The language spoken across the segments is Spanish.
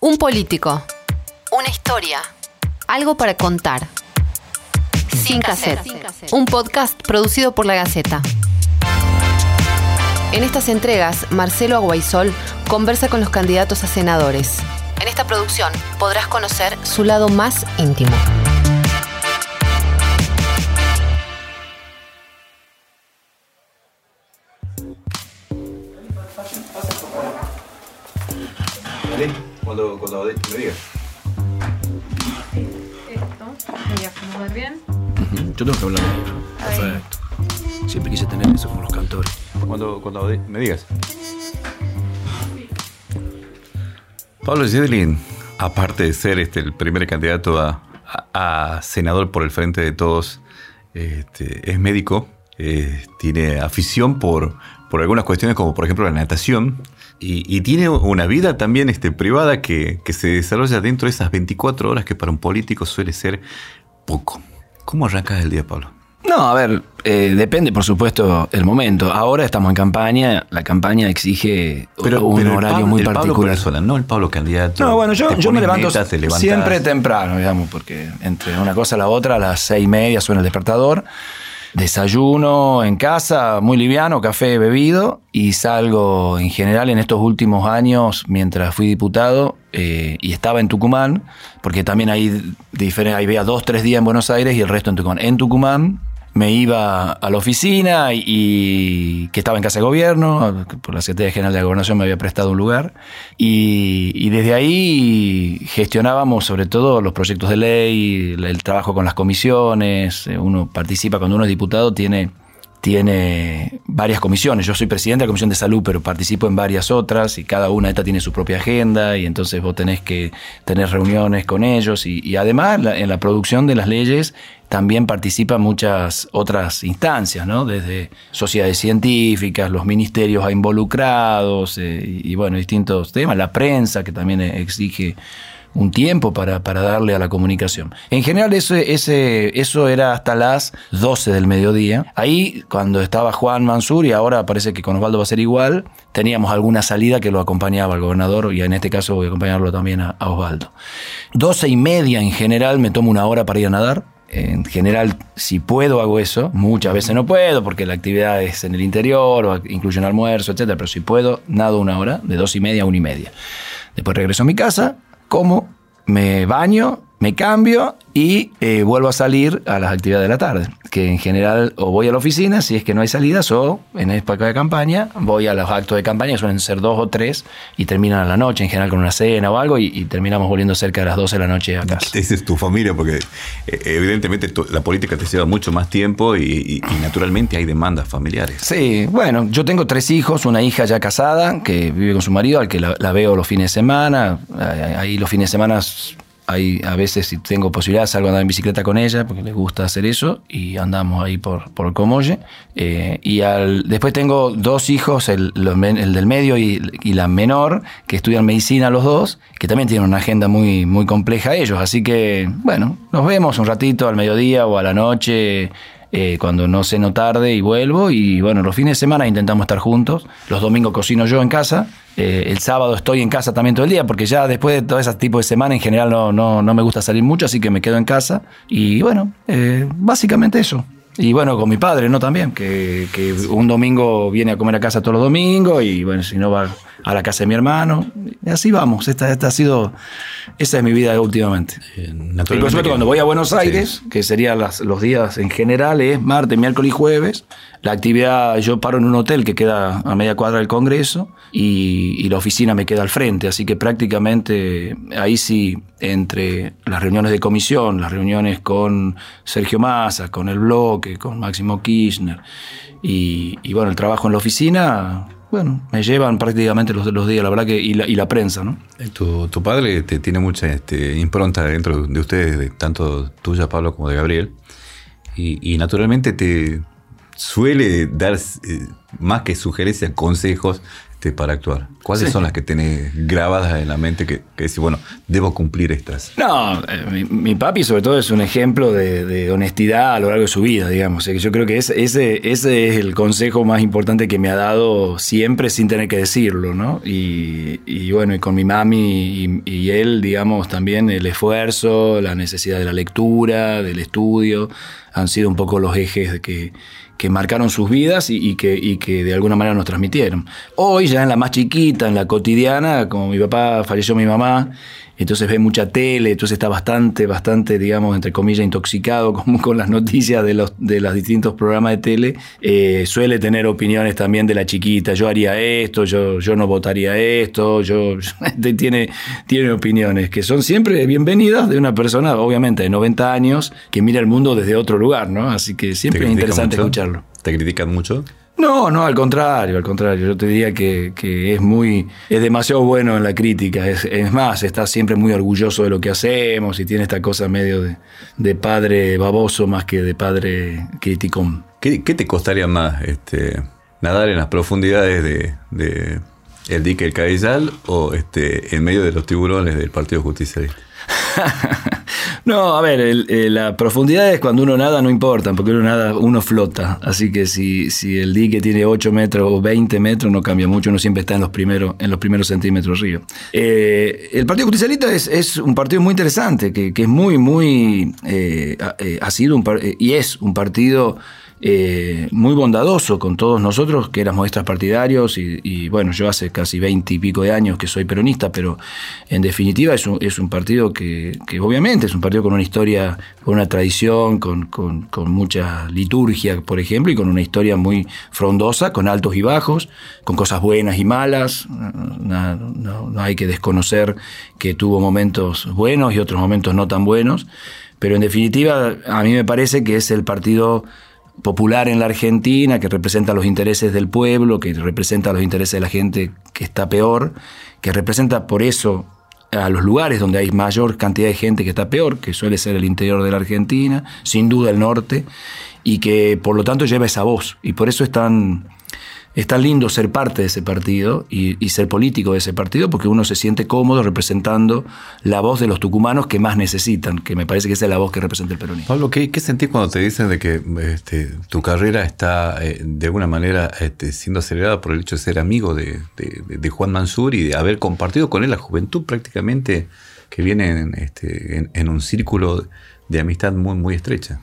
Un político. Una historia. Algo para contar. Sin cassette. Un podcast producido por La Gaceta. En estas entregas, Marcelo Aguaisol conversa con los candidatos a senadores. En esta producción podrás conocer su lado más íntimo. Cuando, cuando me digas. Esto, voy a acomodar bien. Yo tengo que hablar negro. Perfecto. Siempre quise tener eso con los cantores. Cuando, cuando me digas. Pablo Zedlin, aparte de ser este, el primer candidato a, a- a senador por el Frente de Todos, este, es médico, eh, tiene afición por, por algunas cuestiones como por ejemplo la natación y, y tiene una vida también este, privada que, que se desarrolla dentro de esas 24 horas que para un político suele ser poco. ¿Cómo arrancas el día, Pablo? No, a ver, eh, depende por supuesto el momento. Ahora estamos en campaña, la campaña exige un el horario Pablo- muy el Pablo particular. persona, no el Pablo candidato. No, bueno, yo, me levanto siempre temprano, digamos, porque entre una cosa y la otra, a las seis y media suena el despertador. Desayuno en casa, muy liviano, café bebido, y salgo en general en estos últimos años, mientras fui diputado eh, y estaba en Tucumán, porque también hay veía dos, tres días en Buenos Aires y el resto en Tucumán. En Tucumán me iba a la oficina y, que estaba en casa de gobierno, por la Secretaría General de la Gobernación me había prestado un lugar, y, desde ahí gestionábamos sobre todo los proyectos de ley, el, trabajo con las comisiones, eh, uno participa cuando uno es diputado, tiene tiene varias comisiones. Yo soy presidente de la Comisión de Salud, pero participo en varias otras y cada una de estas tiene su propia agenda y entonces vos tenés que tener reuniones con ellos y, además en la producción de las leyes también participan muchas otras instancias, ¿no? Desde sociedades científicas, los ministerios involucrados eh, y, bueno, distintos temas, la prensa que también exige un tiempo para, para darle a la comunicación. En general ese, ese, eso era hasta las 12 del mediodía. Ahí cuando estaba Juan Mansur y ahora parece que con Osvaldo va a ser igual, teníamos alguna salida que lo acompañaba al gobernador y en este caso voy a acompañarlo también a, a Osvaldo. 12 y media en general me tomo una hora para ir a nadar. En general, si puedo, hago eso. Muchas veces no puedo porque la actividad es en el interior o incluye un almuerzo, etcétera. Pero si puedo, nado una hora, de dos y media a una y media. Después regreso a mi casa, como, me baño, me cambio y eh, vuelvo a salir a las actividades de la tarde. Que en general o voy a la oficina si es que no hay salidas o en época de campaña voy a los actos de campaña, que suelen ser dos o tres, y terminan a la noche, en general con una cena o algo, y, y terminamos volviendo cerca de las 12 de la noche a casa. ¿Qué te dices tu familia? Porque eh, evidentemente la política te lleva mucho más tiempo y, y- y naturalmente hay demandas familiares. Sí, bueno, yo tengo tres hijos, una hija ya casada que vive con su marido, al que la, la veo los fines de semana. Ahí ahí los fines de semana hay, a veces si tengo posibilidad salgo a andar en bicicleta con ella porque les gusta hacer eso y andamos ahí por, por Comolle. Eh, y al, después tengo dos hijos, el, el del medio y, y la menor, que estudian medicina los dos, que también tienen una agenda muy, muy compleja ellos. Así que, bueno, nos vemos un ratito al mediodía o a la noche eh, cuando no ceno tarde y vuelvo. Y bueno, los fines de semana intentamos estar juntos. Los domingos cocino yo en casa. Eh, el sábado estoy en casa también todo el día, porque ya después de todo ese tipo de semana en general no, no, no me gusta salir mucho, así que me quedo en casa. Y bueno, eh, básicamente eso. Y bueno, con mi padre, ¿no? También, que, que un domingo viene a comer a casa todos los domingos y bueno, si no va a la casa de mi hermano. Y así vamos. Esta, esta ha sido, esa es mi vida últimamente. Eh, Y por que- cuando voy a Buenos Sí. Aires, que serían las- los días en general, es martes, miércoles y jueves. La actividad, yo paro en un hotel que queda a media cuadra del Congreso y, y la oficina me queda al frente. Así que prácticamente ahí sí, entre las reuniones de comisión, las reuniones con Sergio Massa, con el bloque, con Máximo Kirchner y, y bueno, el trabajo en la oficina, bueno, me llevan prácticamente los, los días, la verdad que, y la, y la prensa, ¿no? Eh, Tu, tu padre te tiene mucha este, impronta dentro de ustedes, de, tanto tuya, Pablo, como de Gabriel. Y, y naturalmente te suele dar, eh, más que sugerencias, consejos este, para actuar? ¿Cuáles son las que tenés grabadas en la mente que, que decís, bueno, debo cumplir estas? No, eh, mi, papi sobre todo es un ejemplo de, honestidad a lo largo de su vida, digamos. yo creo que ese, ese, es el consejo más importante que me ha dado siempre sin tener que decirlo, ¿no? Y, bueno, y con mi mami y, y él, digamos, también el esfuerzo, la necesidad de la lectura, del estudio, han sido un poco los ejes que, que marcaron sus vidas y, que, que de alguna manera nos transmitieron. Hoy, ya en la más chiquita, en la cotidiana, como mi papá falleció mi mamá, entonces ve mucha tele, entonces está bastante, bastante, digamos, entre comillas, intoxicado con, con las noticias de los, de los distintos programas de tele. Eh, suele tener opiniones también de la chiquita, yo haría esto, yo, yo no votaría esto, yo, tiene, tiene opiniones que son siempre bienvenidas de una persona, obviamente, de 90 años, que mira el mundo desde otro lugar, ¿no? Así que siempre es interesante escucharlo. ¿Te critican mucho? No, no, al contrario, al contrario. Yo te diría que, es muy, es demasiado bueno en la crítica. Es, más, está siempre muy orgulloso de lo que hacemos y tiene esta cosa medio de, padre baboso más que de padre criticón. ¿Qué, te costaría más este, nadar en las profundidades de, el dique El Cabezal o este, en medio de los tiburones del Partido Justicialista? no, a ver, eh, la profundidad es cuando uno nada no importa, porque uno nada, uno flota. Así que si, si el dique tiene 8 metros o 20 metros, no cambia mucho, uno siempre está en los primeros, en los primeros centímetros río. Eh, el Partido Justicialista es, un partido muy interesante, que, es muy, muy. Eh, ha sido un, y es un partido eh, muy bondadoso con todos nosotros, que éramos extrapartidarios, y, y bueno, yo hace casi veinte y pico de años que soy peronista, pero en definitiva es un, es un partido que, obviamente es un partido con una historia, con una tradición, con, con, mucha liturgia, por ejemplo, y con una historia muy frondosa, con altos y bajos, con cosas buenas y malas. No, no hay que desconocer que tuvo momentos buenos y otros momentos no tan buenos, pero en definitiva a mí me parece que es el partido popular en la Argentina, que representa los intereses del pueblo, que representa los intereses de la gente que está peor, que representa por eso a los lugares donde hay mayor cantidad de gente que está peor, que suele ser el interior de la Argentina, sin duda el norte, y que por lo tanto lleva esa voz. Y por eso es tan, es tan lindo ser parte de ese partido y, ser político de ese partido porque uno se siente cómodo representando la voz de los tucumanos que más necesitan, que me parece que esa es la voz que representa el peronismo. Pablo, ¿qué, sentís cuando te dicen de que este, tu carrera está eh, de alguna manera este, siendo acelerada por el hecho de ser amigo de, Juan Mansur y de haber compartido con él la juventud prácticamente que viene en, este, en un círculo de amistad muy, muy estrecha?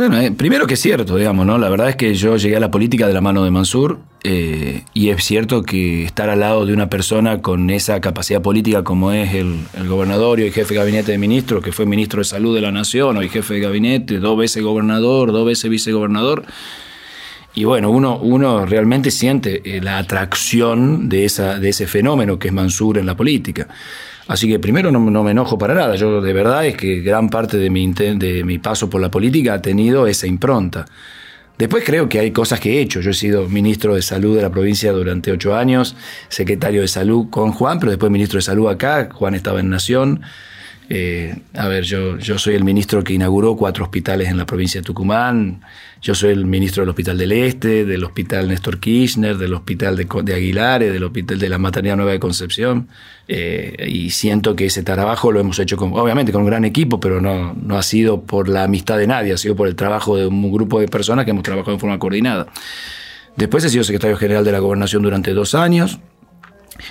Bueno, eh, primero que es cierto, digamos, ¿no? La verdad es que yo llegué a la política de la mano de Mansur eh, y es cierto que estar al lado de una persona con esa capacidad política como es el, gobernador y el jefe de gabinete de ministros, que fue ministro de salud de la nación, hoy jefe de gabinete, dos veces gobernador, dos veces vicegobernador, y bueno, uno, uno realmente siente eh, la atracción de, esa, de ese fenómeno que es Mansur en la política. Así que primero no, me enojo para nada. Yo de verdad es que gran parte de mi, de mi paso por la política ha tenido esa impronta. Después creo que hay cosas que he hecho. Yo he sido ministro de salud de la provincia durante ocho años, secretario de salud con Juan, pero después ministro de salud acá. Juan estaba en Nación. Eh, a ver, yo, soy el ministro que inauguró cuatro hospitales en la provincia de Tucumán. Yo soy el ministro del Hospital del Este, del Hospital Néstor Kirchner, del Hospital de, de Aguilares, del Hospital de la Maternidad Nueva de Concepción. Eh, y siento que ese trabajo lo hemos hecho, con, obviamente, con un gran equipo, pero no, no ha sido por la amistad de nadie, ha sido por el trabajo de un grupo de personas que hemos trabajado en forma coordinada. Después he sido secretario general de la Gobernación durante dos años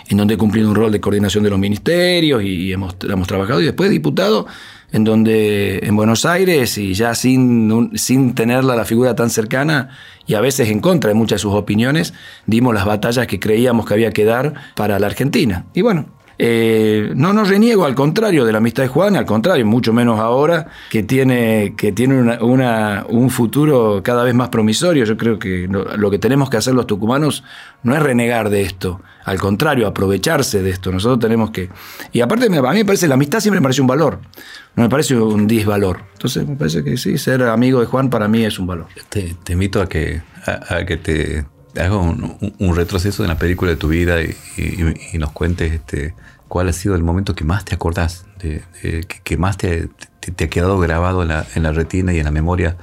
en donde he cumplido un rol de coordinación de los ministerios y hemos, hemos trabajado, y después diputado, en donde en Buenos Aires, y ya sin, sin tenerla la figura tan cercana, y a veces en contra de muchas de sus opiniones, dimos las batallas que creíamos que había que dar para la Argentina. Y bueno, eh, no nos reniego, al contrario, de la amistad de Juan, al contrario, mucho menos ahora, que tiene, que tiene un futuro cada vez más promisorio. Yo creo que lo que tenemos que hacer los tucumanos no es renegar de esto, al contrario, aprovecharse de esto. Nosotros tenemos que... Y aparte, a mí me parece, la amistad siempre me parece un valor, no me parece un disvalor. Entonces, me parece que sí, ser amigo de Juan para mí es un valor. Te, invito a que, a, que te hagas un, retroceso en la película de tu vida y, y nos cuentes este, ¿Cuál ha sido el momento que más te acordás, de, que, más te, ha quedado grabado en la, retina y en la memoria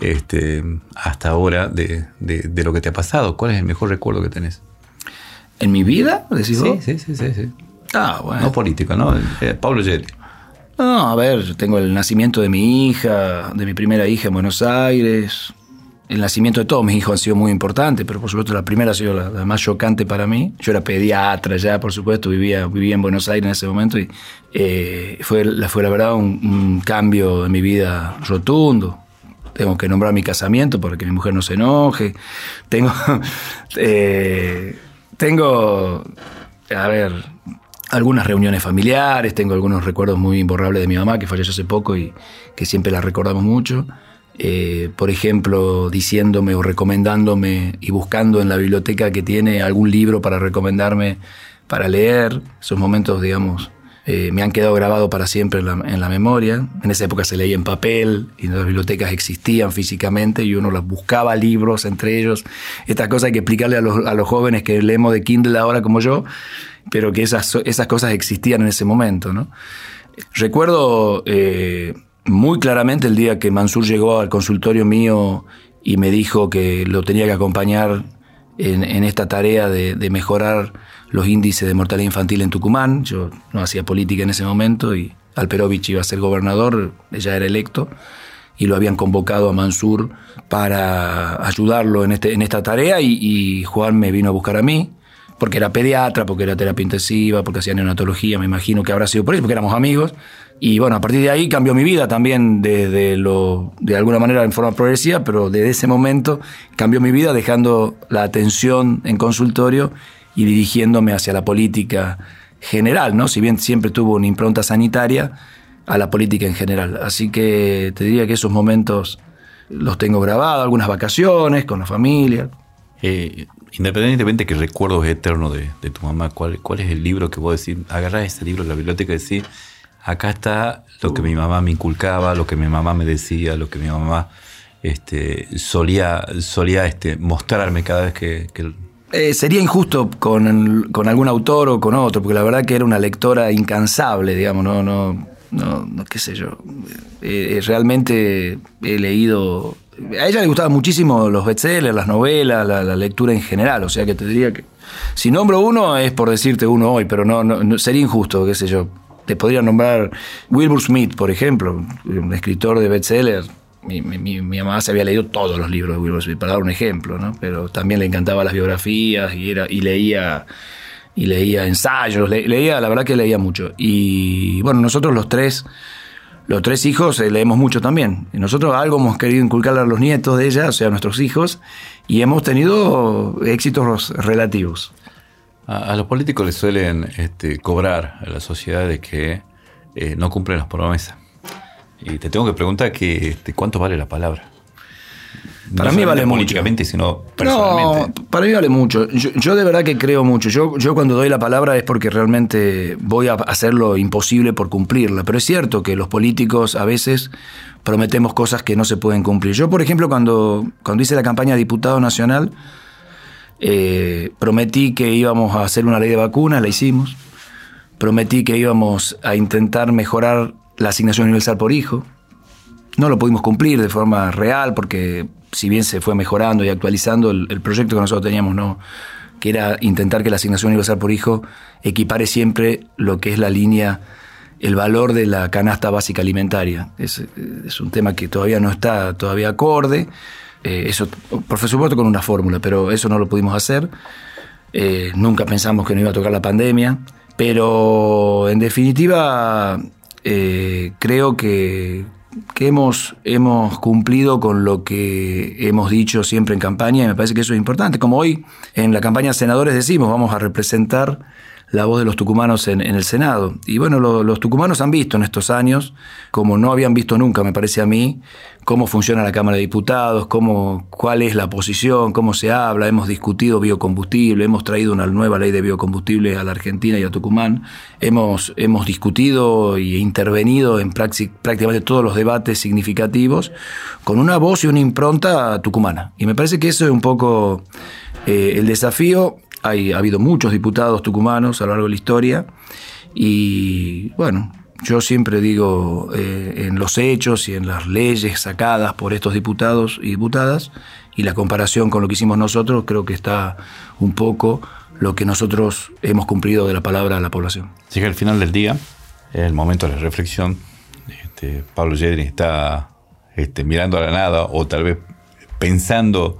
este, hasta ahora de, lo que te ha pasado? ¿Cuál es el mejor recuerdo que tenés? ¿En mi vida? Decís Sí, sí, sí, sí, sí. Ah, bueno. No político, ¿no? Eh, Pablo Gelli. No, a ver, tengo el nacimiento de mi hija, de mi primera hija en Buenos Aires. El nacimiento de todos mis hijos han sido muy importantes, pero por supuesto la primera ha sido la, más chocante para mí. Yo era pediatra ya, por supuesto, vivía, vivía en Buenos Aires en ese momento y eh, fue, la- fue la verdad un, un cambio en mi vida rotundo. Tengo que nombrar mi casamiento para que mi mujer no se enoje. Tengo, eh, tengo, a ver, algunas reuniones familiares, tengo algunos recuerdos muy imborrables de mi mamá que falleció hace poco y que siempre la recordamos mucho. Eh, por ejemplo, diciéndome o recomendándome y buscando en la biblioteca que tiene algún libro para recomendarme para leer. Esos momentos, digamos, eh, me han quedado grabados para siempre en la, memoria. En esa época se leía en papel y las bibliotecas existían físicamente y uno las buscaba libros entre ellos. Estas cosas hay que explicarle a los, a los jóvenes que leemos de Kindle ahora como yo, pero que esas, esas cosas existían en ese momento, ¿no? Recuerdo eh, muy claramente el día que Mansur llegó al consultorio mío y me dijo que lo tenía que acompañar en, esta tarea de, mejorar los índices de mortalidad infantil en Tucumán. Yo no hacía política en ese momento y Alperovich iba a ser gobernador, ella era electo y lo habían convocado a Mansur para ayudarlo en, este, esta tarea y, y Juan me vino a buscar a mí porque era pediatra, porque era terapia intensiva, porque hacía neonatología, me imagino que habrá sido por eso, porque éramos amigos. Y bueno, a partir de ahí cambió mi vida también de, lo, de alguna manera en forma progresiva, pero desde ese momento cambió mi vida dejando la atención en consultorio y dirigiéndome hacia la política general, ¿no? Si bien siempre tuvo una impronta sanitaria, a la política en general. Así que te diría que esos momentos los tengo grabados, algunas vacaciones con la familia. Eh, independientemente que recuerdos eternos de, de tu mamá, ¿cuál, ¿cuál es el libro que vos decís? Agarrás ese libro de la biblioteca y decís, acá está lo que mi mamá me inculcaba, lo que mi mamá me decía, lo que mi mamá este, solía, solía este, mostrarme cada vez que... Eh, sería injusto con, con algún autor o con otro, porque la verdad que era una lectora incansable, digamos, no, no, no, no qué sé yo. Eh, eh, realmente he leído. A ella le gustaban muchísimo los bestsellers, las novelas, la, lectura en general, o sea que te diría que. Si nombro uno es por decirte uno hoy, pero no, no- sería injusto, qué sé yo. Te podría nombrar Wilbur Smith, por ejemplo, un escritor de bestsellers. Mi, mi- mamá se había leído todos los libros de Wilbur Smith, para dar un ejemplo, ¿no? Pero también le encantaban las biografías y, era, y leía y leía ensayos, le- leía, la verdad que leía mucho. Y bueno, nosotros los tres, los tres hijos eh, leemos mucho también. Nosotros algo hemos querido inculcarle a los nietos de ella, o sea, a nuestros hijos, y hemos tenido éxitos relativos. A, a los políticos les suelen este, cobrar a la sociedad de que eh, no cumplen las promesas. Y te tengo que preguntar que, este, cuánto vale la palabra. Para No mí vale mucho. sino personalmente. No, para mí vale mucho. Yo, yo de verdad que creo mucho. Yo, yo cuando doy la palabra es porque realmente voy a hacer lo imposible por cumplirla. Pero es cierto que los políticos a veces prometemos cosas que no se pueden cumplir. Yo, por ejemplo, cuando, cuando hice la campaña de diputado nacional, eh, prometí que íbamos a hacer una ley de vacunas, la hicimos. Prometí que íbamos a intentar mejorar la asignación universal por hijo. No lo pudimos cumplir de forma real porque si bien se fue mejorando y actualizando el, proyecto que nosotros teníamos, no, que era intentar que la asignación universal por hijo equipare siempre lo que es la línea, el valor de la canasta básica alimentaria. Es, es un tema que todavía no está todavía acorde. Eh, eso, por supuesto, con una fórmula, pero eso no lo pudimos hacer. Eh, nunca pensamos que no iba a tocar la pandemia, pero en definitiva eh, creo que, que hemos, hemos cumplido con lo que hemos dicho siempre en campaña y me parece que eso es importante. Como hoy en la campaña Senadores decimos, vamos a representar la voz de los tucumanos en, en el Senado. Y bueno, lo- los tucumanos han visto en estos años, como no habían visto nunca, me parece a mí, cómo funciona la Cámara de Diputados, cómo, cuál es la posición, cómo se habla, hemos discutido biocombustible, hemos traído una nueva ley de biocombustible a la Argentina y a Tucumán, hemos, hemos discutido y intervenido en prácticamente todos los debates significativos con una voz y una impronta tucumana. Y me parece que eso es un poco eh, el desafío. Hay, ha habido muchos diputados tucumanos a lo largo de la historia y bueno, yo siempre digo eh, en los hechos y en las leyes sacadas por estos diputados y diputadas y la comparación con lo que hicimos nosotros creo que está un poco lo que nosotros hemos cumplido de la palabra a la población. Llega el final del día, el momento de la reflexión. Este, Pablo Yedrin está este, mirando a la nada o tal vez pensando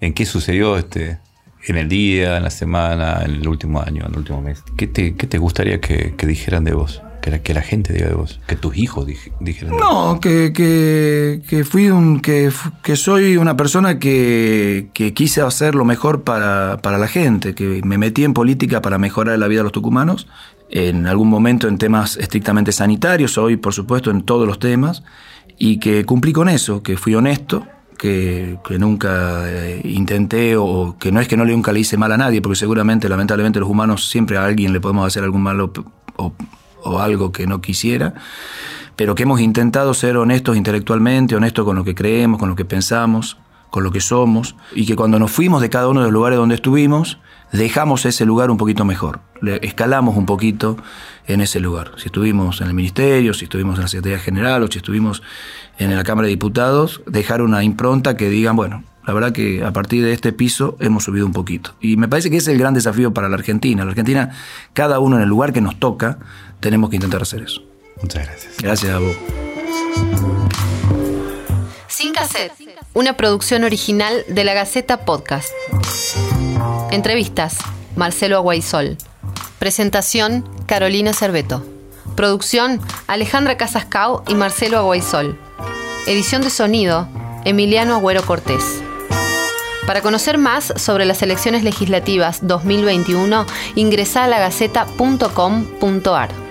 en qué sucedió este, en el día, en la semana, en el último año, en el último mes. ¿Qué te, qué te gustaría que, que dijeran de vos? Que la, que la gente diga de vos, que tus hijos dij- dijeran de vos. No, que, que, que fui un, que soy una persona que, que quise hacer lo mejor para, para la gente, que me metí en política para mejorar la vida de los tucumanos, en algún momento en temas estrictamente sanitarios, hoy por supuesto en todos los temas, y que cumplí con eso, que fui honesto, que, nunca eh, intenté o que no es que no le nunca hice mal a nadie, porque seguramente, lamentablemente, los humanos siempre a alguien le podemos hacer algún malo o, o algo que no quisiera, pero que hemos intentado ser honestos intelectualmente, honestos con lo que creemos, con lo que pensamos, con lo que somos, y que cuando nos fuimos de cada uno de los lugares donde estuvimos, dejamos ese lugar un poquito mejor, escalamos un poquito en ese lugar. Si estuvimos en el Ministerio, si estuvimos en la Secretaría General o si estuvimos en la Cámara de Diputados, dejar una impronta que digan, bueno, la verdad que a partir de este piso hemos subido un poquito. Y me parece que ese es el gran desafío para la Argentina. La Argentina, cada uno en el lugar que nos toca, tenemos que intentar hacer eso. Muchas gracias. Gracias a vos. Una producción original de la Gaceta Podcast. Entrevistas, Marcelo Aguaisol. Presentación, Carolina Cerveto. Producción, Alejandra Casascao y Marcelo Aguaisol. Edición de sonido, Emiliano Agüero Cortés. Para conocer más sobre las elecciones legislativas 2021, ingresa a lagaceta.com.ar.